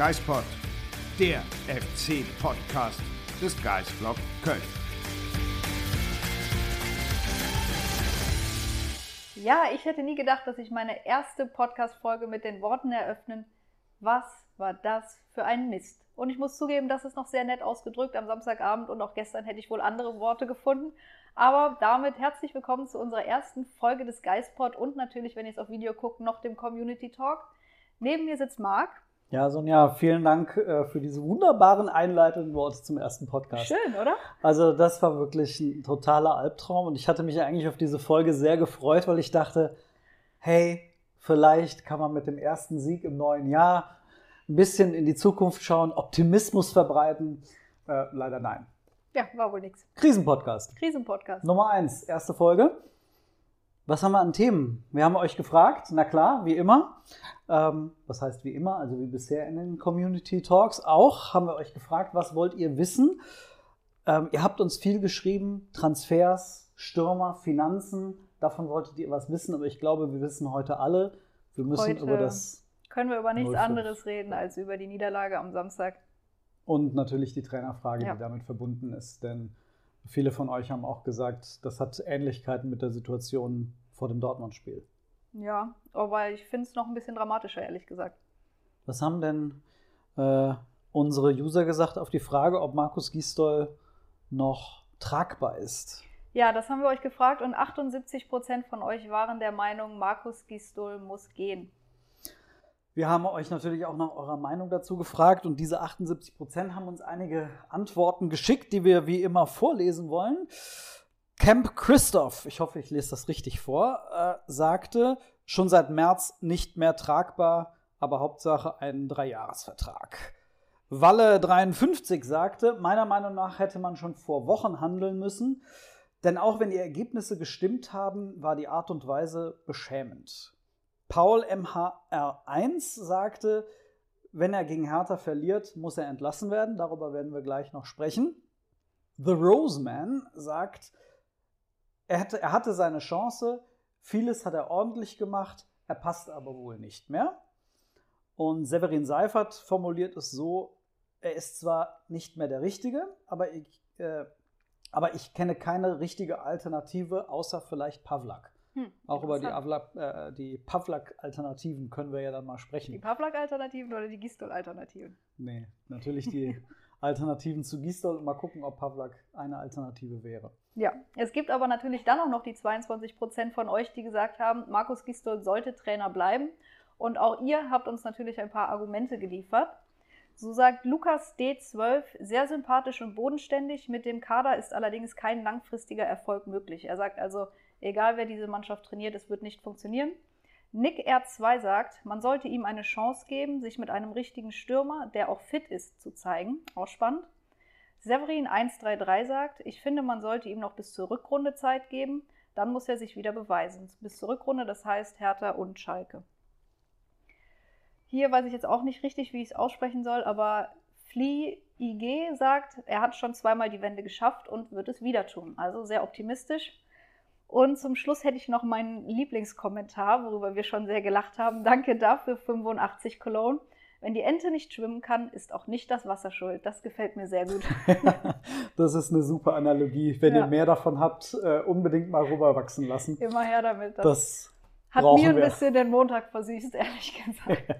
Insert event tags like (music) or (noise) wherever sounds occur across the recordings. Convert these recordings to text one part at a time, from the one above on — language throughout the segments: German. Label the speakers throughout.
Speaker 1: Geispod, der FC-Podcast des Geisblog Köln.
Speaker 2: Ja, ich hätte nie gedacht, dass ich meine erste Podcast-Folge mit den Worten eröffnen. Was war das für ein Mist? Und ich muss zugeben, das ist noch sehr nett ausgedrückt am Samstagabend und auch gestern hätte ich wohl andere Worte gefunden. Aber damit herzlich willkommen zu unserer ersten Folge des Geistpod und natürlich, wenn ihr es auf Video guckt, noch dem Community Talk. Neben mir sitzt Marc.
Speaker 3: Ja, Sonja, vielen Dank äh, für diese wunderbaren einleitenden Worte zum ersten Podcast.
Speaker 2: Schön, oder?
Speaker 3: Also das war wirklich ein totaler Albtraum und ich hatte mich eigentlich auf diese Folge sehr gefreut, weil ich dachte, hey, vielleicht kann man mit dem ersten Sieg im neuen Jahr ein bisschen in die Zukunft schauen, Optimismus verbreiten. Äh, leider nein.
Speaker 2: Ja, war wohl nichts.
Speaker 3: Krisenpodcast.
Speaker 2: Krisenpodcast.
Speaker 3: Nummer eins, erste Folge. Was haben wir an Themen? Wir haben euch gefragt, na klar, wie immer. Ähm, was heißt wie immer? Also wie bisher in den Community Talks auch, haben wir euch gefragt, was wollt ihr wissen? Ähm, ihr habt uns viel geschrieben, Transfers, Stürmer, Finanzen, davon wolltet ihr was wissen, aber ich glaube, wir wissen heute alle, wir müssen
Speaker 2: Heute
Speaker 3: über das
Speaker 2: Können wir über nichts
Speaker 3: 05.
Speaker 2: anderes reden als über die Niederlage am Samstag.
Speaker 3: und natürlich die Trainerfrage,
Speaker 2: Ja.
Speaker 3: die damit verbunden ist, denn viele von euch haben auch gesagt, das hat Ähnlichkeiten mit der Situation vor dem Dortmund-Spiel.
Speaker 2: Ja, aber ich finde es noch ein bisschen dramatischer, ehrlich gesagt.
Speaker 3: Was haben denn äh, unsere User gesagt auf die Frage, ob Markus Gisdol noch tragbar ist?
Speaker 2: Ja, das haben wir euch gefragt und 78% von euch waren der Meinung, Markus Gisdol muss gehen.
Speaker 3: Wir haben euch natürlich auch nach eurer Meinung dazu gefragt und diese 78 Prozent haben uns einige Antworten geschickt, die wir wie immer vorlesen wollen. Camp Christoph, ich hoffe, ich lese das richtig vor, äh, sagte, schon seit März nicht mehr tragbar, aber Hauptsache einen Dreijahresvertrag. Walle 53 sagte, meiner Meinung nach hätte man schon vor Wochen handeln müssen, denn auch wenn die Ergebnisse gestimmt haben, war die Art und Weise beschämend. Paul MHR1 sagte, wenn er gegen Hertha verliert, muss er entlassen werden. Darüber werden wir gleich noch sprechen. The Roseman sagt, er hatte, er hatte seine Chance, vieles hat er ordentlich gemacht, er passt aber wohl nicht mehr. Und Severin Seifert formuliert es so, er ist zwar nicht mehr der Richtige, aber ich, äh, aber ich kenne keine richtige Alternative, außer vielleicht Pavlak.
Speaker 2: Hm,
Speaker 3: Auch über die. Avlak, äh, die Pavlak-Alternativen können wir ja dann mal sprechen.
Speaker 2: Die Pavlak-Alternativen oder die Gisdol-Alternativen?
Speaker 3: Nee, natürlich die (laughs) Alternativen zu Gisdol und mal gucken, ob Pavlak eine Alternative wäre.
Speaker 2: Ja, es gibt aber natürlich dann auch noch die 22% von euch, die gesagt haben, Markus Gisdol sollte Trainer bleiben. Und auch ihr habt uns natürlich ein paar Argumente geliefert. So sagt Lukas D12, sehr sympathisch und bodenständig. Mit dem Kader ist allerdings kein langfristiger Erfolg möglich. Er sagt also, egal wer diese Mannschaft trainiert, es wird nicht funktionieren. Nick R2 sagt, man sollte ihm eine Chance geben, sich mit einem richtigen Stürmer, der auch fit ist, zu zeigen. Auch spannend. Severin 133 sagt, ich finde, man sollte ihm noch bis zur Rückrunde Zeit geben, dann muss er sich wieder beweisen. Bis zur Rückrunde, das heißt Hertha und Schalke. Hier weiß ich jetzt auch nicht richtig, wie ich es aussprechen soll, aber Flea IG sagt, er hat schon zweimal die Wende geschafft und wird es wieder tun. Also sehr optimistisch. Und zum Schluss hätte ich noch meinen Lieblingskommentar, worüber wir schon sehr gelacht haben. Danke dafür, 85 Cologne. Wenn die Ente nicht schwimmen kann, ist auch nicht das Wasser schuld. Das gefällt mir sehr gut. (laughs)
Speaker 3: das ist eine super Analogie. Wenn
Speaker 2: Ja.
Speaker 3: ihr mehr davon habt, äh, unbedingt mal rüberwachsen lassen.
Speaker 2: Immer her damit. Das,
Speaker 3: Das
Speaker 2: hat mir ein
Speaker 3: wir.
Speaker 2: bisschen den Montag versüßt, ehrlich gesagt.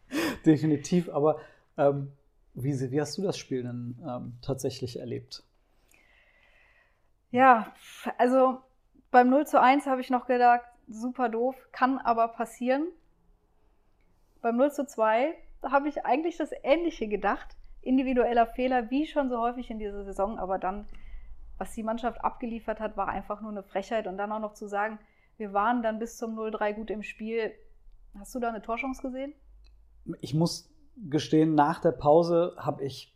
Speaker 2: (laughs)
Speaker 3: definitiv. Aber ähm, wie, wie hast du das Spiel denn ähm, tatsächlich erlebt?
Speaker 2: Ja, also beim 0 zu 1 habe ich noch gedacht, super doof, kann aber passieren. Beim 0 zu 2 habe ich eigentlich das Ähnliche gedacht. Individueller Fehler, wie schon so häufig in dieser Saison, aber dann was die Mannschaft abgeliefert hat, war einfach nur eine Frechheit. Und dann auch noch zu sagen, wir waren dann bis zum 0-3 gut im Spiel. Hast du da eine Torchance gesehen?
Speaker 3: Ich muss gestehen, nach der Pause habe ich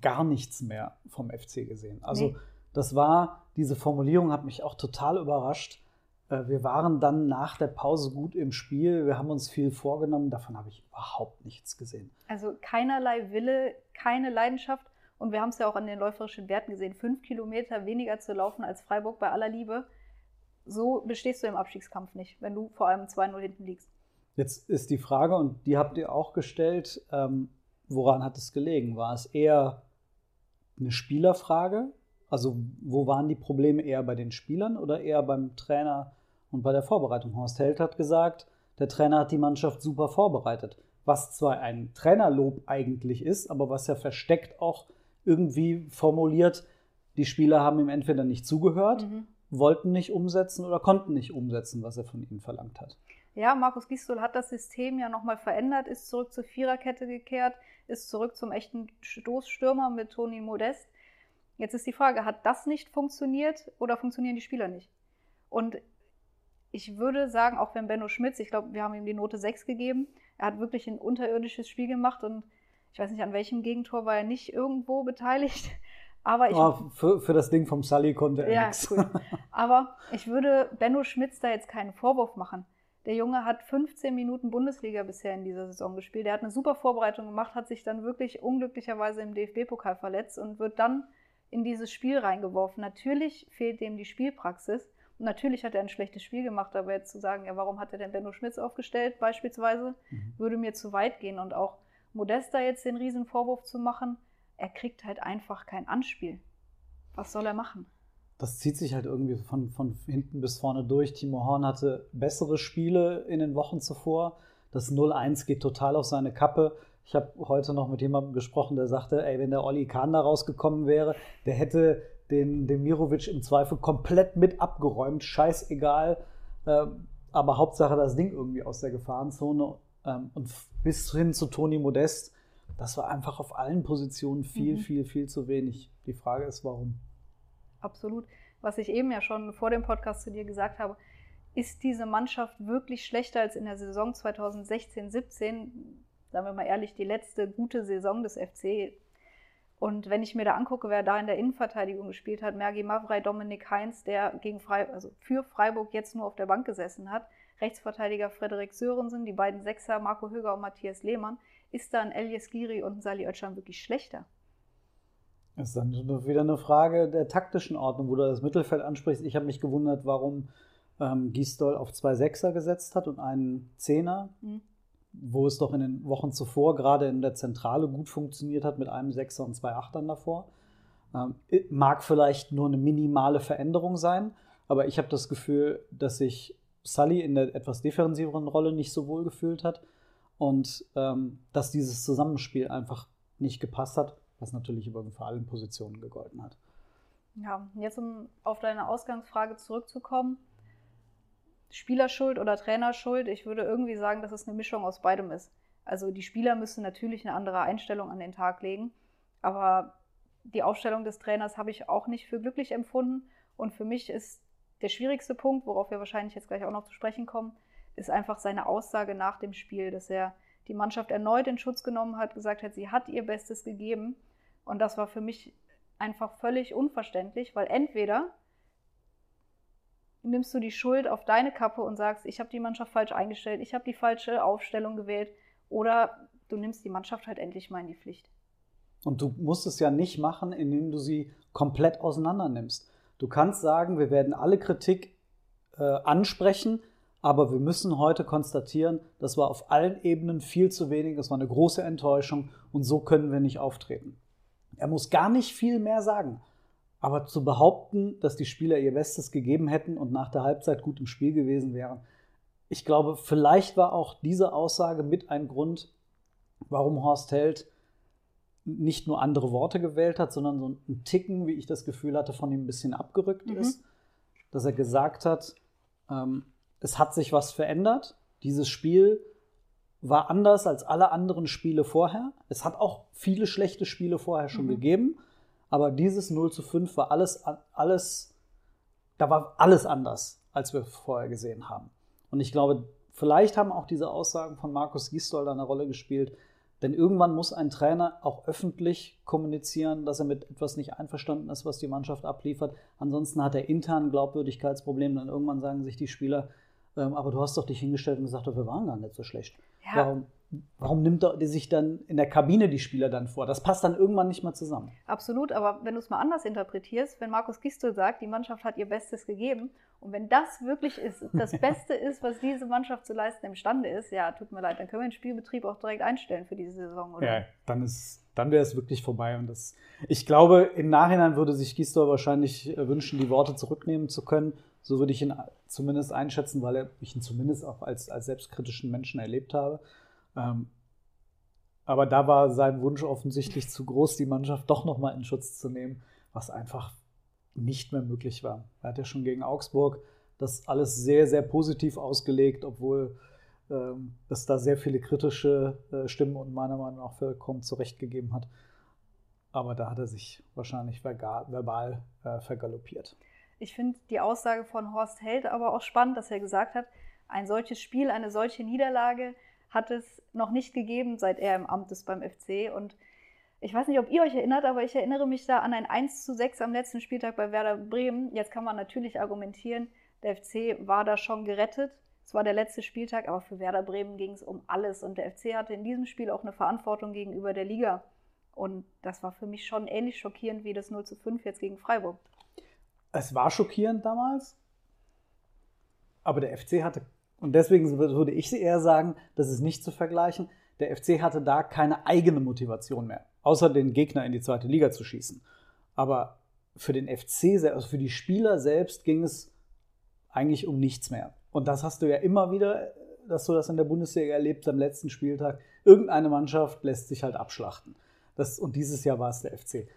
Speaker 3: gar nichts mehr vom FC gesehen. Also
Speaker 2: Nee.
Speaker 3: Das war, diese Formulierung hat mich auch total überrascht. Äh, Wir waren dann nach der Pause gut im Spiel. Wir haben uns viel vorgenommen. Davon habe ich überhaupt nichts gesehen.
Speaker 2: Also keinerlei Wille, keine Leidenschaft. Und wir haben es ja auch an den läuferischen Werten gesehen. Fünf Kilometer weniger zu laufen als Freiburg bei aller Liebe. So bestehst du im Abstiegskampf nicht, wenn du vor allem 2-0 hinten liegst.
Speaker 3: Jetzt ist die Frage, und die habt ihr auch gestellt, ähm, woran hat es gelegen? War es eher eine Spielerfrage? Also wo waren die Probleme eher bei den Spielern oder eher beim Trainer und bei der Vorbereitung? Horst Held hat gesagt, der Trainer hat die Mannschaft super vorbereitet. Was zwar ein Trainerlob eigentlich ist, aber was ja versteckt auch irgendwie formuliert, die Spieler haben ihm entweder nicht zugehört, wollten nicht umsetzen oder konnten nicht umsetzen, was er von ihnen verlangt hat.
Speaker 2: Ja, Markus Gisdol hat das System ja nochmal verändert, ist zurück zur Viererkette gekehrt, ist zurück zum echten Stoßstürmer mit Toni Modest. Jetzt ist die Frage, hat das nicht funktioniert oder funktionieren die Spieler nicht? Und ich würde sagen, auch wenn Benno Schmitz, ich glaube, wir haben ihm die Note 6 gegeben, er hat wirklich ein unterirdisches Spiel gemacht und ich weiß nicht, an welchem Gegentor war er nicht irgendwo beteiligt. (laughs) Aber ich,
Speaker 3: Oh, für, für das Ding vom Sully konnte er
Speaker 2: ja,
Speaker 3: nichts. (laughs)
Speaker 2: cool. Aber ich würde Benno Schmitz da jetzt keinen Vorwurf machen. Der Junge hat 15 Minuten Bundesliga bisher in dieser Saison gespielt. Er hat eine super Vorbereitung gemacht, hat sich dann wirklich unglücklicherweise im DFB-Pokal verletzt und wird dann in dieses Spiel reingeworfen. Natürlich fehlt dem die Spielpraxis. Und natürlich hat er ein schlechtes Spiel gemacht, aber jetzt zu sagen, ja, warum hat er denn Benno Schmitz aufgestellt, beispielsweise, würde mir zu weit gehen. Und auch Modesta jetzt den riesen Vorwurf zu machen, er kriegt halt einfach kein Anspiel. Was soll er machen?
Speaker 3: Das zieht sich halt irgendwie von, von hinten bis vorne durch. Timo Horn hatte bessere Spiele in den Wochen zuvor. Das 0-1 geht total auf seine Kappe. Ich habe heute noch mit jemandem gesprochen, der sagte, ey, wenn der Olli Kahn da rausgekommen wäre, der hätte den, Mirovic im Zweifel komplett mit abgeräumt. Scheißegal. Ähm, aber Hauptsache das Ding irgendwie aus der Gefahrenzone. Ähm, und bis hin zu Toni Modest, das war einfach auf allen Positionen viel,
Speaker 2: Mhm.
Speaker 3: viel, viel zu wenig. Die Frage ist, warum?
Speaker 2: Absolut. Was ich eben ja schon vor dem Podcast zu dir gesagt habe, ist diese Mannschaft wirklich schlechter als in der Saison 2016-17? Sagen wir mal ehrlich, die letzte gute Saison des FC. Und wenn ich mir da angucke, wer da in der Innenverteidigung gespielt hat, Mergi Mavrei, Dominik Heinz, der gegen Frei, also für Freiburg jetzt nur auf der Bank gesessen hat, Rechtsverteidiger Frederik Sörensen, die beiden Sechser Marco Höger und Matthias Lehmann, ist da ein Elias Giri und ein Sali Özcan wirklich schlechter?
Speaker 3: Das ist dann wieder eine Frage der taktischen Ordnung, wo du das Mittelfeld ansprichst. Ich habe mich gewundert, warum ähm, Gisdol auf zwei Sechser gesetzt hat und einen Zehner,
Speaker 2: Mhm.
Speaker 3: Wo es doch in den Wochen zuvor gerade in der Zentrale gut funktioniert hat mit einem Sechser und zwei Achtern davor. Ähm, mag vielleicht nur eine minimale Veränderung sein, aber ich habe das Gefühl, dass sich Sully in der etwas defensiveren Rolle nicht so wohl gefühlt hat und ähm, dass dieses Zusammenspiel einfach nicht gepasst hat, was natürlich übrigens für allen Positionen gegolten hat.
Speaker 2: Ja, jetzt um auf deine Ausgangsfrage zurückzukommen. Spielerschuld oder Trainerschuld, ich würde irgendwie sagen, dass es eine Mischung aus beidem ist. Also die Spieler müssen natürlich eine andere Einstellung an den Tag legen, aber die Aufstellung des Trainers habe ich auch nicht für glücklich empfunden. Und für mich ist der schwierigste Punkt, worauf wir wahrscheinlich jetzt gleich auch noch zu sprechen kommen, ist einfach seine Aussage nach dem Spiel, dass er die Mannschaft erneut in Schutz genommen hat, gesagt hat, sie hat ihr Bestes gegeben. Und das war für mich einfach völlig unverständlich, weil entweder nimmst du die Schuld auf deine Kappe und sagst, ich habe die Mannschaft falsch eingestellt, ich habe die falsche Aufstellung gewählt, oder du nimmst die Mannschaft halt endlich mal in die Pflicht.
Speaker 3: Und du musst es ja nicht machen, indem du sie komplett auseinander nimmst. Du kannst sagen, wir werden alle Kritik äh, ansprechen, aber wir müssen heute konstatieren, das war auf allen Ebenen viel zu wenig, das war eine große Enttäuschung und so können wir nicht auftreten. Er muss gar nicht viel mehr sagen. Aber zu behaupten, dass die Spieler ihr Bestes gegeben hätten und nach der Halbzeit gut im Spiel gewesen wären, ich glaube, vielleicht war auch diese Aussage mit ein Grund, warum Horst Held nicht nur andere Worte gewählt hat, sondern so ein Ticken, wie ich das Gefühl hatte, von ihm ein bisschen abgerückt
Speaker 2: Mhm.
Speaker 3: ist. Dass er gesagt hat, ähm, es hat sich was verändert. Dieses Spiel war anders als alle anderen Spiele vorher. Es hat auch viele schlechte Spiele vorher schon
Speaker 2: Mhm.
Speaker 3: gegeben. Aber dieses 0 zu 5 war alles, alles, da war alles anders, als wir vorher gesehen haben. Und ich glaube, vielleicht haben auch diese Aussagen von Markus Gisdol eine Rolle gespielt, denn irgendwann muss ein Trainer auch öffentlich kommunizieren, dass er mit etwas nicht einverstanden ist, was die Mannschaft abliefert. Ansonsten hat er intern Glaubwürdigkeitsprobleme. Dann irgendwann sagen sich die Spieler, ähm, aber du hast doch dich hingestellt und gesagt, wir waren gar nicht so schlecht. Ja. Warum, warum nimmt er sich dann in der Kabine die Spieler dann vor? Das passt dann irgendwann nicht mehr zusammen.
Speaker 2: Absolut, aber wenn du es mal anders interpretierst, wenn Markus Gistel sagt, die Mannschaft hat ihr Bestes gegeben und wenn das wirklich ist, das (laughs) Beste ist, was diese Mannschaft zu leisten imstande ist, ja, tut mir leid, dann können wir den Spielbetrieb auch direkt einstellen für diese Saison, oder?
Speaker 3: Ja, dann ist, dann wäre es wirklich vorbei. Und das, ich glaube, im Nachhinein würde sich Gisdol wahrscheinlich äh, wünschen, die Worte zurücknehmen zu können. So würde ich ihn zumindest einschätzen, weil ich ihn zumindest auch als, als selbstkritischen Menschen erlebt habe. Ähm, aber da war sein Wunsch offensichtlich zu groß, die Mannschaft doch nochmal in Schutz zu nehmen, was einfach nicht mehr möglich war. Er hat ja schon gegen Augsburg das alles sehr, sehr positiv ausgelegt, obwohl ähm, es da sehr viele kritische äh, Stimmen und meiner Meinung nach vollkommen zurechtgegeben hat. Aber da hat er sich wahrscheinlich verbal, äh, vergaloppiert.
Speaker 2: Ich finde die Aussage von Horst Held aber auch spannend, dass er gesagt hat, ein solches Spiel, eine solche Niederlage hat es noch nicht gegeben, seit er im Amt ist beim FC. Und ich weiß nicht, ob ihr euch erinnert, aber ich erinnere mich da an ein 1 zu 6 am letzten Spieltag bei Werder Bremen. Jetzt kann man natürlich argumentieren, der FC war da schon gerettet. Es war der letzte Spieltag, aber für Werder Bremen ging es um alles. Und der FC hatte in diesem Spiel auch eine Verantwortung gegenüber der Liga. Und das war für mich schon ähnlich schockierend wie das 0 zu 5 jetzt gegen Freiburg.
Speaker 3: Es war schockierend damals, aber der FC hatte und deswegen würde ich eher sagen, das ist nicht zu vergleichen. Der FC hatte da keine eigene Motivation mehr, außer den Gegner in die zweite Liga zu schießen. Aber für den FC, also für die Spieler selbst, ging es eigentlich um nichts mehr. Und das hast du ja immer wieder, dass du das in der Bundesliga erlebst am letzten Spieltag. Irgendeine Mannschaft lässt sich halt abschlachten. Das, und dieses Jahr war es der FC.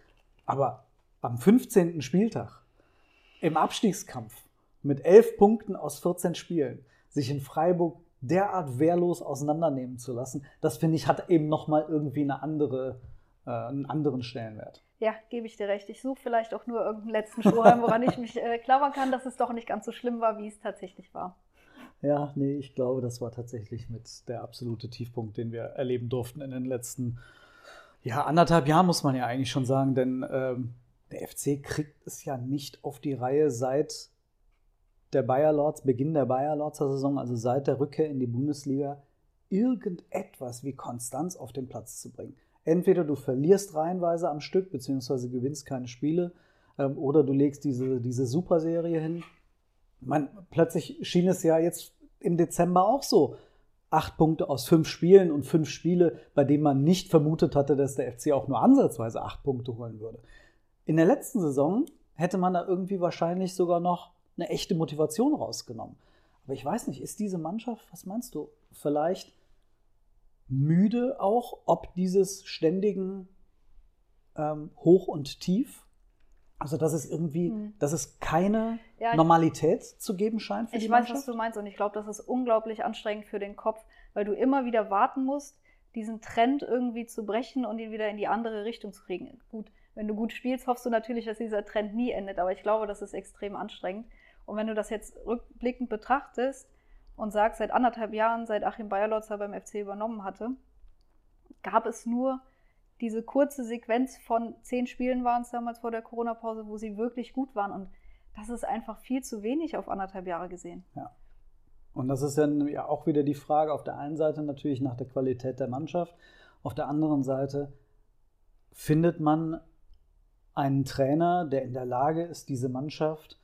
Speaker 3: Aber am 15. Spieltag, im Abstiegskampf, mit elf Punkten aus 14 Spielen, sich in Freiburg derart wehrlos auseinandernehmen zu lassen, das finde ich hat eben nochmal irgendwie eine andere, äh, einen anderen Stellenwert.
Speaker 2: Ja, gebe ich dir recht. Ich suche vielleicht auch nur irgendeinen letzten Strohhalm, woran ich mich äh, klammern kann, dass es doch nicht ganz so schlimm war, wie es tatsächlich war.
Speaker 3: Ja, nee, ich glaube, das war tatsächlich mit der absolute Tiefpunkt, den wir erleben durften in den letzten ja, anderthalb Jahren, muss man ja eigentlich schon sagen, denn ähm, der FC kriegt es ja nicht auf die Reihe seit der Bayer Lords, Beginn der Bayer Lords Saison, also seit der Rückkehr in die Bundesliga, irgendetwas wie Konstanz auf den Platz zu bringen. Entweder du verlierst reihenweise am Stück, beziehungsweise gewinnst keine Spiele, ähm, oder du legst diese, diese Superserie hin. Man, plötzlich schien es ja jetzt im Dezember auch so. Acht Punkte aus fünf Spielen und fünf Spiele, bei denen man nicht vermutet hatte, dass der FC auch nur ansatzweise acht Punkte holen würde. In der letzten Saison hätte man da irgendwie wahrscheinlich sogar noch eine echte Motivation rausgenommen. Aber ich weiß nicht, ist diese Mannschaft, was meinst du, vielleicht müde auch, ob dieses ständigen ähm, Hoch und Tief? Also, dass es irgendwie, mhm. dass es keine ja, Normalität zu geben scheint für die Mannschaft?
Speaker 2: Ich weiß, was du meinst und ich glaube, das ist unglaublich anstrengend für den Kopf, weil du immer wieder warten musst, diesen Trend irgendwie zu brechen und ihn wieder in die andere Richtung zu kriegen. Gut, wenn du gut spielst, hoffst du natürlich, dass dieser Trend nie endet, aber ich glaube, das ist extrem anstrengend. Und wenn du das jetzt rückblickend betrachtest und sagst, seit anderthalb Jahren, seit Achim Bayerlotzer beim FC übernommen hatte, gab es nur diese kurze Sequenz von zehn Spielen waren es damals vor der Corona-Pause, wo sie wirklich gut waren. Und das ist einfach viel zu wenig auf anderthalb Jahre gesehen.
Speaker 3: Ja. Und das ist dann ja auch wieder die Frage auf der einen Seite natürlich nach der Qualität der Mannschaft, auf der anderen Seite findet man einen Trainer, der in der Lage ist, diese Mannschaft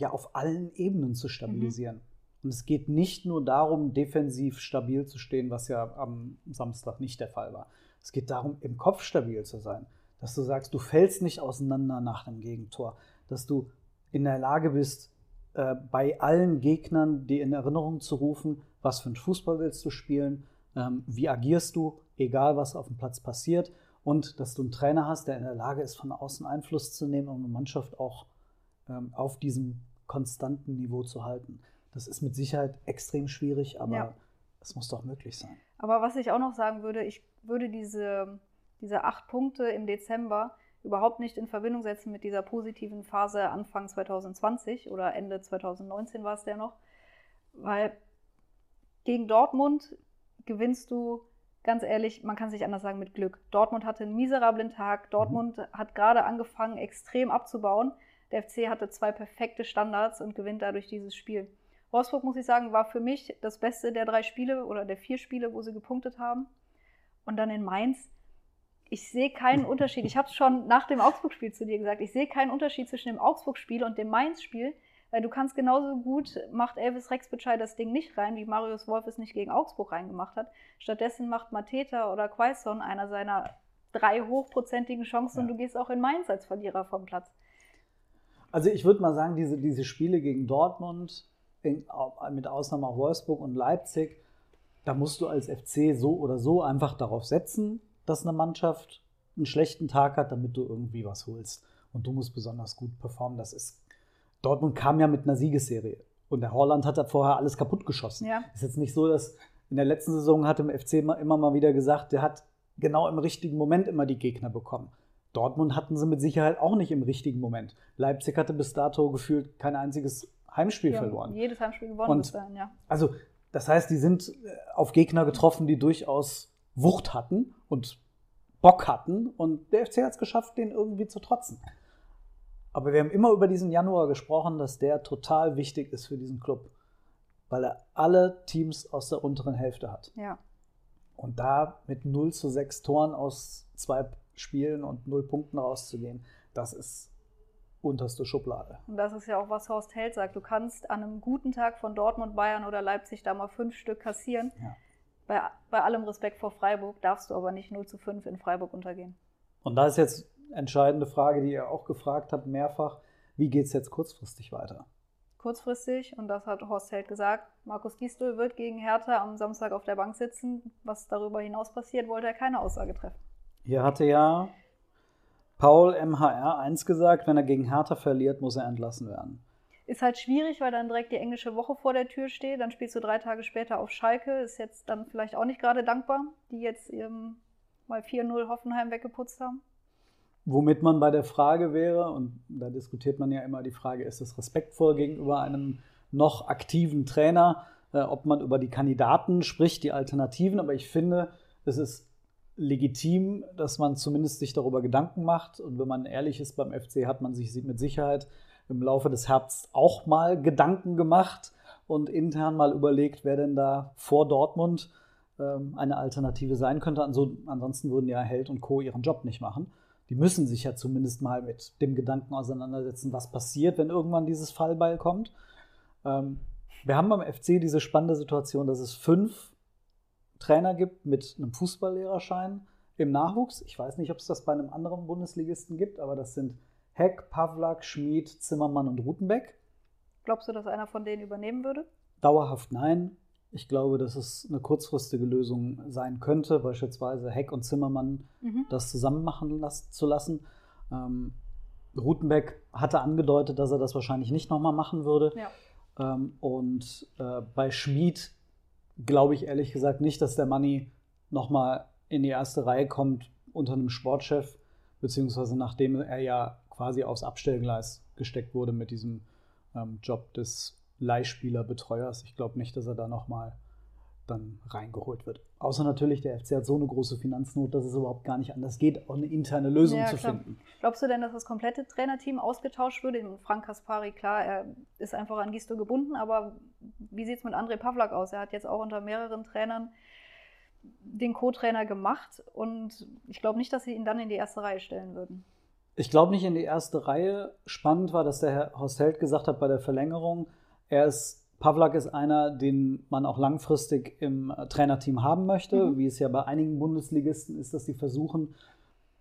Speaker 3: ja auf allen Ebenen zu stabilisieren. Mhm. Und es geht nicht nur darum, defensiv stabil zu stehen, was ja am Samstag nicht der Fall war. Es geht darum, im Kopf stabil zu sein. Dass du sagst, du fällst nicht auseinander nach dem Gegentor. Dass du in der Lage bist, äh, bei allen Gegnern die in Erinnerung zu rufen, was für ein Fußball willst du spielen, ähm, wie agierst du, egal was auf dem Platz passiert. Und dass du einen Trainer hast, der in der Lage ist, von außen Einfluss zu nehmen, um eine Mannschaft auch ähm, auf diesem konstanten Niveau zu halten. Das ist mit Sicherheit extrem schwierig, aber ja. es muss doch möglich sein.
Speaker 2: Aber was ich auch noch sagen würde, ich würde diese, diese acht Punkte im Dezember überhaupt nicht in Verbindung setzen mit dieser positiven Phase Anfang 2020 oder Ende 2019 war es der noch, weil gegen Dortmund gewinnst du, ganz ehrlich, man kann es nicht anders sagen, mit Glück. Dortmund hatte einen miserablen Tag, Dortmund mhm. hat gerade angefangen, extrem abzubauen. Der FC hatte zwei perfekte Standards und gewinnt dadurch dieses Spiel. Wolfsburg, muss ich sagen, war für mich das Beste der drei Spiele oder der vier Spiele, wo sie gepunktet haben. Und dann in Mainz, ich sehe keinen Unterschied. Ich habe es schon nach dem Augsburg-Spiel zu dir gesagt. Ich sehe keinen Unterschied zwischen dem Augsburg-Spiel und dem Mainz-Spiel, weil du kannst genauso gut, macht Elvis Rexbescheid das Ding nicht rein, wie Marius Wolf es nicht gegen Augsburg reingemacht hat. Stattdessen macht Mateta oder Quaison einer seiner drei hochprozentigen Chancen ja. und du gehst auch in Mainz als Verlierer vom Platz.
Speaker 3: Also ich würde mal sagen, diese, diese Spiele gegen Dortmund, in, mit Ausnahme auch Wolfsburg und Leipzig, da musst du als FC so oder so einfach darauf setzen, dass eine Mannschaft einen schlechten Tag hat, damit du irgendwie was holst. Und du musst besonders gut performen. Das ist. Dortmund kam ja mit einer Siegesserie. Und der Holland hat da vorher alles kaputt geschossen. Ja. Ist jetzt nicht so, dass in der letzten Saison hat im FC immer mal wieder gesagt, der hat genau im richtigen Moment immer die Gegner bekommen. Dortmund hatten sie mit Sicherheit auch nicht im richtigen Moment. Leipzig hatte bis dato gefühlt kein einziges Heimspiel ja, verloren.
Speaker 2: Jedes Heimspiel gewonnen
Speaker 3: und, dahin, ja. Also, das heißt, die sind äh, auf Gegner getroffen, die durchaus Wucht hatten und Bock hatten. Und der FC hat es geschafft, den irgendwie zu trotzen. Aber wir haben immer über diesen Januar gesprochen, dass der total wichtig ist für diesen Club, weil er alle Teams aus der unteren Hälfte hat.
Speaker 2: Ja.
Speaker 3: Und da mit 0 zu 6 Toren aus zwei Spielen und 0 Punkten rauszugehen, das ist unterste Schublade.
Speaker 2: Und das ist ja auch, was Horst Held sagt. Du kannst an einem guten Tag von Dortmund, Bayern oder Leipzig da mal fünf Stück kassieren. Ja. Bei, bei allem Respekt vor Freiburg darfst du aber nicht 0 zu 5 in Freiburg untergehen.
Speaker 3: Und da ist jetzt entscheidende Frage, die ihr auch gefragt habt, mehrfach. Wie geht es jetzt kurzfristig weiter?
Speaker 2: Kurzfristig, und das hat Horst Held gesagt, Markus Gisdol wird gegen Hertha am Samstag auf der Bank sitzen. Was darüber hinaus passiert, wollte er keine Aussage treffen.
Speaker 3: Hier hatte ja Paul MHR 1 gesagt, wenn er gegen Hertha verliert, muss er entlassen werden.
Speaker 2: Ist halt schwierig, weil dann direkt die englische Woche vor der Tür steht. Dann spielst du drei Tage später auf Schalke. Ist jetzt dann vielleicht auch nicht gerade dankbar, die jetzt ähm, mal 4-0 Hoffenheim weggeputzt haben.
Speaker 3: Womit man bei der Frage wäre, und da diskutiert man ja immer die Frage, ist es respektvoll gegenüber einem noch aktiven Trainer, äh, ob man über die Kandidaten spricht, die Alternativen. Aber ich finde, es ist legitim, dass man zumindest sich darüber Gedanken macht. Und wenn man ehrlich ist beim FC, hat man sich mit Sicherheit im Laufe des Herbsts auch mal Gedanken gemacht und intern mal überlegt, wer denn da vor Dortmund ähm, eine Alternative sein könnte. ansonsten würden ja Held und Co. ihren Job nicht machen. Die müssen sich ja zumindest mal mit dem Gedanken auseinandersetzen, was passiert, wenn irgendwann dieses Fallbeil kommt. Ähm, wir haben beim FC diese spannende Situation, dass es fünf Trainer gibt mit einem Fußballlehrerschein im Nachwuchs. Ich weiß nicht, ob es das bei einem anderen Bundesligisten gibt, aber das sind Heck, Pavlak, Schmid, Zimmermann und Rutenbeck.
Speaker 2: Glaubst du, dass einer von denen übernehmen würde?
Speaker 3: Dauerhaft nein. Ich glaube, dass es eine kurzfristige Lösung sein könnte, beispielsweise Heck und Zimmermann mhm. das zusammen machen las zu lassen. Ähm, Rutenbeck hatte angedeutet, dass er das wahrscheinlich nicht nochmal machen würde. Ja. Ähm, und äh, bei Schmid glaube ich ehrlich gesagt nicht, dass der Money nochmal in die erste Reihe kommt unter einem Sportchef, beziehungsweise nachdem er ja quasi aufs Abstellgleis gesteckt wurde mit diesem ähm, Job des Leihspielerbetreuers. Ich glaube nicht, dass er da nochmal dann reingeholt wird. Außer natürlich, der FC hat so eine große Finanznot, dass es überhaupt gar nicht anders geht, auch eine interne Lösung ja, zu klar. finden.
Speaker 2: Glaubst du denn, dass das komplette Trainerteam ausgetauscht würde? Frank Kaspari, klar, er ist einfach an Gisto gebunden, aber wie sieht es mit André Pavlak aus? Er hat jetzt auch unter mehreren Trainern den Co-Trainer gemacht und ich glaube nicht, dass sie ihn dann in die erste Reihe stellen würden.
Speaker 3: Ich glaube nicht in die erste Reihe. Spannend war, dass der Herr Horst Held gesagt hat bei der Verlängerung, er ist Pavlak ist einer, den man auch langfristig im äh, Trainerteam haben möchte, mhm. wie es ja bei einigen Bundesligisten ist, dass sie versuchen,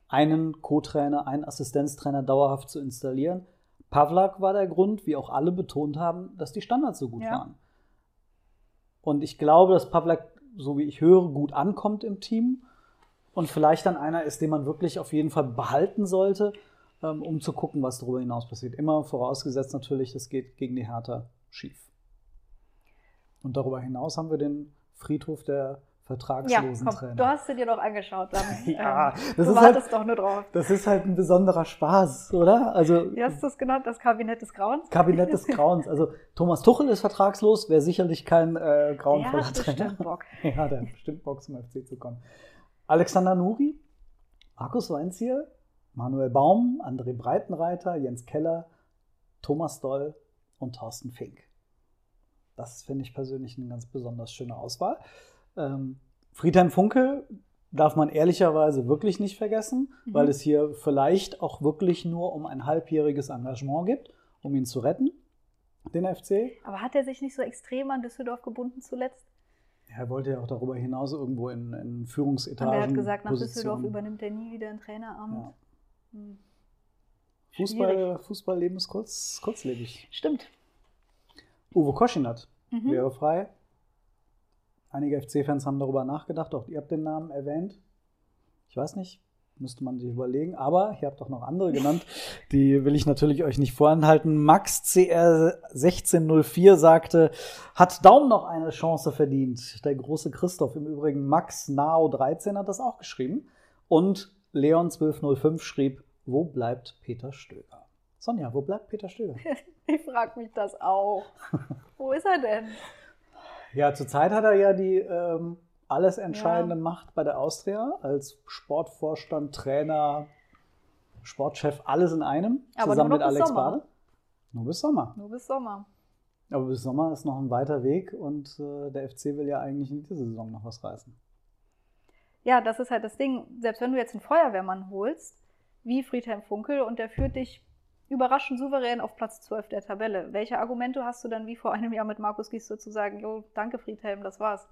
Speaker 3: einen Co-Trainer, einen Assistenztrainer dauerhaft zu installieren. Pavlak war der Grund, wie auch alle betont haben, dass die Standards so gut ja. waren. Und ich glaube, dass Pavlak, so wie ich höre, gut ankommt im Team und vielleicht dann einer ist, den man wirklich auf jeden Fall behalten sollte, ähm, um zu gucken, was darüber hinaus passiert. Immer vorausgesetzt natürlich, das geht gegen die Hertha schief. Und darüber hinaus haben wir den Friedhof der vertragslosen
Speaker 2: ja, komm,
Speaker 3: Trainer.
Speaker 2: Du hast sie dir doch angeschaut. Dann, (laughs)
Speaker 3: ja,
Speaker 2: ähm,
Speaker 3: das
Speaker 2: du
Speaker 3: ist halt,
Speaker 2: doch nur drauf.
Speaker 3: Das ist halt ein besonderer Spaß, oder? Also
Speaker 2: Wie hast du es genannt? Das Kabinett des Grauens?
Speaker 3: Kabinett des Grauens. Also Thomas Tuchel ist vertragslos, wäre sicherlich kein äh, grauenvoller
Speaker 2: Ja,
Speaker 3: Trainer.
Speaker 2: bestimmt Bock. (laughs)
Speaker 3: Ja, der hat bestimmt Bock zum FC zu kommen. Alexander Nuri, Markus Weinziel, Manuel Baum, André Breitenreiter, Jens Keller, Thomas Doll und Thorsten Fink. Das finde ich persönlich eine ganz besonders schöne Auswahl. Ähm, Friedhelm Funke darf man ehrlicherweise wirklich nicht vergessen,
Speaker 2: Mhm.
Speaker 3: weil es hier vielleicht auch wirklich nur um ein halbjähriges Engagement geht, um ihn zu retten, den FC.
Speaker 2: Aber hat er sich nicht so extrem an Düsseldorf gebunden zuletzt?
Speaker 3: Er wollte ja auch darüber hinaus irgendwo in, in
Speaker 2: Und
Speaker 3: Führungsetagen.
Speaker 2: er hat gesagt, nach
Speaker 3: Positionen.
Speaker 2: Düsseldorf übernimmt er nie wieder ein Traineramt.
Speaker 3: Ja.
Speaker 2: Hm.
Speaker 3: Fußball. Fußballleben ist kurz, kurzlebig.
Speaker 2: Stimmt.
Speaker 3: Uwe Koschinat
Speaker 2: Mhm.
Speaker 3: wäre frei. Einige FC-Fans haben darüber nachgedacht, auch ihr habt den Namen erwähnt. Ich weiß nicht, müsste man sich überlegen, aber ihr habt auch noch andere genannt, (laughs) die will ich natürlich euch nicht vorenthalten. Max CR1604 sagte, hat Daum noch eine Chance verdient. Der große Christoph, im Übrigen Max Nao 13 hat das auch geschrieben. Und Leon 1205 schrieb, wo bleibt Peter Stöger? Sonja, wo bleibt Peter Stöger? (laughs)
Speaker 2: Ich frage mich das auch. Wo ist er denn?
Speaker 3: Ja, zurzeit hat er ja die ähm, alles entscheidende
Speaker 2: Ja.
Speaker 3: Macht bei der Austria als Sportvorstand, Trainer, Sportchef, alles in einem,
Speaker 2: Aber
Speaker 3: zusammen
Speaker 2: nur
Speaker 3: mit Alex
Speaker 2: Sommer.
Speaker 3: Bade. Nur bis Sommer.
Speaker 2: Nur bis Sommer.
Speaker 3: Aber bis Sommer ist noch ein weiter Weg und äh, der FC will ja eigentlich in dieser Saison noch was reißen.
Speaker 2: Ja, das ist halt das Ding. Selbst wenn du jetzt einen Feuerwehrmann holst, wie Friedhelm Funkel, und der führt dich überraschend souverän auf Platz 12 der Tabelle. Welche Argumente hast du dann wie vor einem Jahr mit Markus Gies zu sagen, jo, danke Friedhelm, das war's?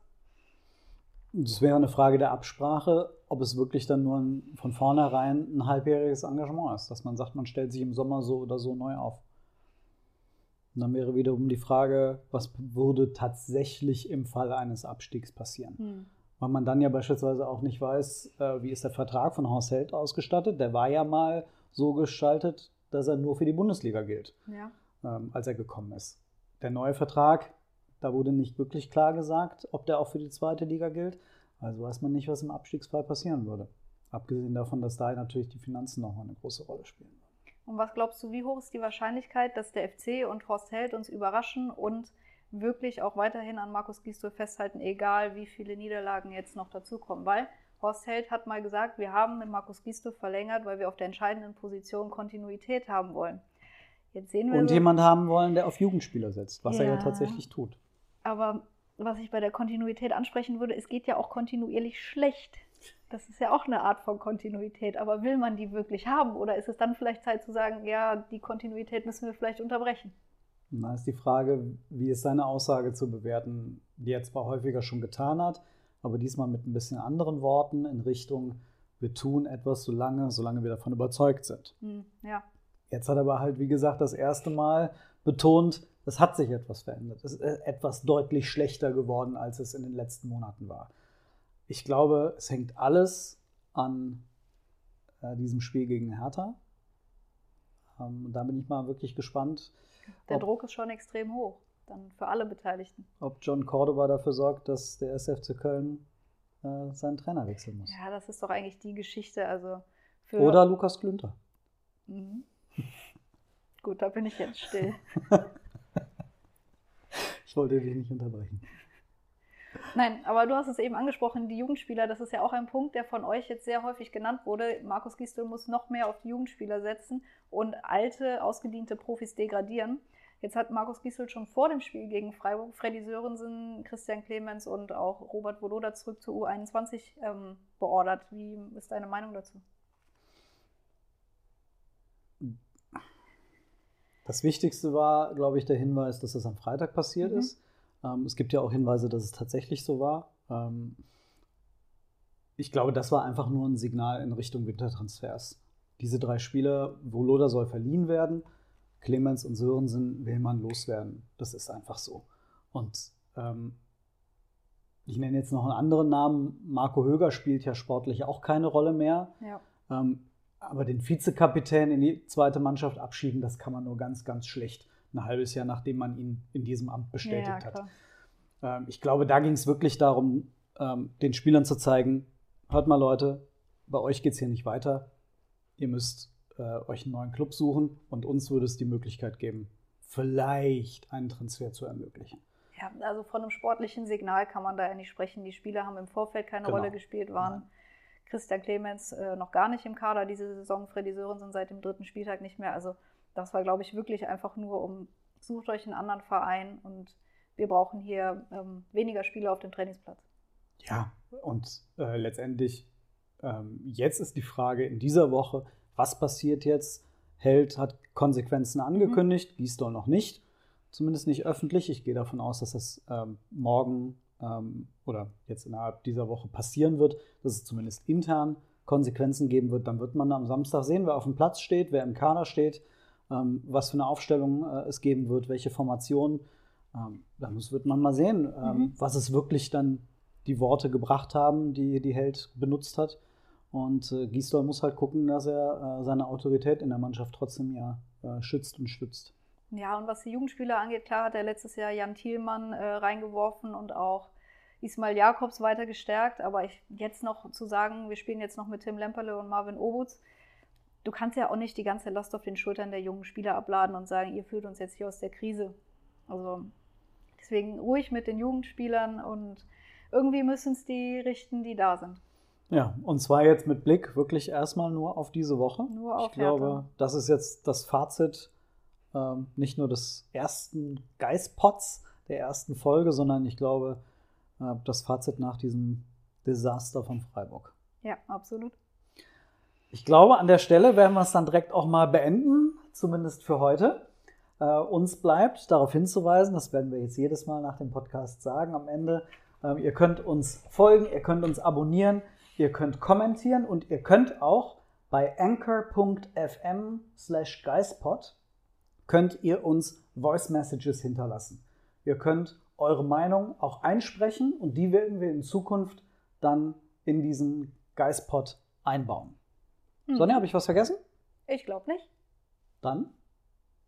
Speaker 3: Es wäre eine Frage der Absprache, ob es wirklich dann nur ein, von vornherein ein halbjähriges Engagement ist, dass man sagt, man stellt sich im Sommer so oder so neu auf. Und dann wäre wiederum die Frage, was würde tatsächlich im Fall eines Abstiegs passieren?
Speaker 2: Hm.
Speaker 3: Weil man dann ja beispielsweise auch nicht weiß, äh, wie ist der Vertrag von Horst Held ausgestattet. Der war ja mal so gestaltet, dass er nur für die Bundesliga gilt,
Speaker 2: Ja.
Speaker 3: ähm, als er gekommen ist. Der neue Vertrag, da wurde nicht wirklich klar gesagt, ob der auch für die zweite Liga gilt. Also weiß man nicht, was im Abstiegsfall passieren würde. Abgesehen davon, dass da natürlich die Finanzen nochmal eine große Rolle spielen.
Speaker 2: Und was glaubst du, wie hoch ist die Wahrscheinlichkeit, dass der FC und Horst Held uns überraschen und wirklich auch weiterhin an Markus Gisdol festhalten, egal wie viele Niederlagen jetzt noch dazukommen? Weil Horst Held hat mal gesagt, wir haben mit Markus Gisdol verlängert, weil wir auf der entscheidenden Position Kontinuität haben wollen. Jetzt sehen wir
Speaker 3: Und
Speaker 2: so,
Speaker 3: jemand haben wollen, der auf Jugendspieler setzt, was er ja
Speaker 2: Ja.
Speaker 3: tatsächlich tut.
Speaker 2: aber was ich bei der Kontinuität ansprechen würde, es geht ja auch kontinuierlich schlecht. Das ist ja auch eine Art von Kontinuität, aber will man die wirklich haben oder ist es dann vielleicht Zeit zu sagen, ja, die Kontinuität müssen wir vielleicht unterbrechen?
Speaker 3: Da ist die Frage, wie ist seine Aussage zu bewerten, die er zwar häufiger schon getan hat, aber diesmal mit ein bisschen anderen Worten in Richtung, wir tun etwas so lange, solange wir davon überzeugt sind.
Speaker 2: Hm, ja.
Speaker 3: Jetzt hat er aber halt, wie gesagt, das erste Mal betont, es hat sich etwas verändert. Es ist äh, etwas deutlich schlechter geworden, als es in den letzten Monaten war. Ich glaube, es hängt alles an äh, diesem Spiel gegen Hertha. Ähm, da bin ich mal wirklich gespannt,
Speaker 2: Der Druck ist schon extrem hoch, dann für alle Beteiligten.
Speaker 3: ob John Cordoba dafür sorgt, dass der SFC Köln äh, seinen Trainer wechseln muss.
Speaker 2: Ja, das ist doch eigentlich die Geschichte. Also
Speaker 3: Oder Lukas Klünter.
Speaker 2: Mhm. (laughs) Gut, da bin ich jetzt still. (laughs)
Speaker 3: Ich wollte dich nicht unterbrechen.
Speaker 2: Nein, aber du hast es eben angesprochen, die Jugendspieler, das ist ja auch ein Punkt, der von euch jetzt sehr häufig genannt wurde. Markus Gisdol muss noch mehr auf die Jugendspieler setzen und alte, ausgediente Profis degradieren. Jetzt hat Markus Gisdol schon vor dem Spiel gegen Freiburg Freddy Sörensen, Christian Clemens und auch Robert Voloda zurück zur U21 ähm, beordert. Wie ist deine Meinung dazu?
Speaker 3: Das Wichtigste war, glaube ich, der Hinweis, dass es am Freitag passiert
Speaker 2: Mhm.
Speaker 3: ist. Ähm, es gibt ja auch Hinweise, dass es tatsächlich so war. Ähm, ich glaube, das war einfach nur ein Signal in Richtung Wintertransfers. Diese drei Spieler, Voloda soll verliehen werden, Clemens und Sörensen will man loswerden. Das ist einfach so. Und ähm, ich nenne jetzt noch einen anderen Namen. Marco Höger spielt ja sportlich auch keine Rolle mehr.
Speaker 2: Ja.
Speaker 3: Ähm, aber den Vizekapitän in die zweite Mannschaft abschieben, das kann man nur ganz, ganz schlecht. Ein halbes Jahr, nachdem man ihn in diesem Amt bestätigt
Speaker 2: ja,
Speaker 3: hat. Ähm, ich glaube, da ging es wirklich darum, ähm, den Spielern zu zeigen, hört mal Leute, bei euch geht es hier nicht weiter. Ihr müsst äh, euch einen neuen Club suchen und uns würde es die Möglichkeit geben, vielleicht einen Transfer zu ermöglichen.
Speaker 2: Ja, also von einem sportlichen Signal kann man da ja nicht sprechen. Die Spieler haben im Vorfeld keine
Speaker 3: Genau.
Speaker 2: Rolle gespielt, waren Christian Clemens äh, noch gar nicht im Kader diese Saison, Freddy Sörensen seit dem dritten Spieltag nicht mehr. Also das war, glaube ich, wirklich einfach nur um, sucht euch einen anderen Verein und wir brauchen hier ähm, weniger Spieler auf dem Trainingsplatz.
Speaker 3: Ja, und äh, letztendlich, ähm, jetzt ist die Frage in dieser Woche, was passiert jetzt? Held hat Konsequenzen angekündigt, Gisdol noch nicht, zumindest nicht öffentlich. Ich gehe davon aus, dass das ähm, morgen ähm, oder jetzt innerhalb dieser Woche passieren wird, dass es zumindest intern Konsequenzen geben wird. Dann wird man am Samstag sehen, wer auf dem Platz steht, wer im Kader steht, ähm, was für eine Aufstellung äh, es geben wird, welche Formation. Ähm, dann muss, wird man mal sehen, ähm,
Speaker 2: Mhm.
Speaker 3: was es wirklich dann die Worte gebracht haben, die die Held benutzt hat. Und äh, Gisdol muss halt gucken, dass er äh, seine Autorität in der Mannschaft trotzdem ja äh, schützt und stützt.
Speaker 2: Ja, und was die Jugendspieler angeht, klar hat er letztes Jahr Jan Thielmann äh, reingeworfen und auch Ismail Jakobs weiter gestärkt. Aber ich, jetzt noch zu sagen, wir spielen jetzt noch mit Tim Lemperle und Marvin Obutz, du kannst ja auch nicht die ganze Last auf den Schultern der jungen Spieler abladen und sagen, ihr führt uns jetzt hier aus der Krise. Also deswegen ruhig mit den Jugendspielern und irgendwie müssen es die richten, die da sind.
Speaker 3: Ja, und zwar jetzt mit Blick wirklich erstmal nur auf diese Woche.
Speaker 2: Nur auf
Speaker 3: ich glaube,
Speaker 2: Hertha.
Speaker 3: das ist jetzt das Fazit ähm, nicht nur des ersten Geistpots der ersten Folge, sondern ich glaube, äh, das Fazit nach diesem Desaster von Freiburg.
Speaker 2: Ja, absolut.
Speaker 3: Ich glaube, an der Stelle werden wir es dann direkt auch mal beenden, zumindest für heute. Äh, uns bleibt darauf hinzuweisen, das werden wir jetzt jedes Mal nach dem Podcast sagen am Ende. Ähm, ihr könnt uns folgen, ihr könnt uns abonnieren, ihr könnt kommentieren und ihr könnt auch bei anchor.fm slash geistpod könnt ihr uns Voice Messages hinterlassen. Ihr könnt eure Meinung auch einsprechen und die werden wir in Zukunft dann in diesen Geistpod einbauen.
Speaker 2: Hm.
Speaker 3: Sonja, habe ich was vergessen?
Speaker 2: Ich glaube nicht.
Speaker 3: Dann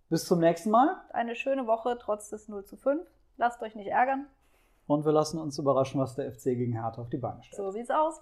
Speaker 3: bis zum nächsten Mal
Speaker 2: Eine schöne Woche trotz des 0 zu 5. Lasst euch nicht ärgern.
Speaker 3: und wir lassen uns überraschen, was der FC gegen Hertha auf die Beine stellt.
Speaker 2: So sieht's aus.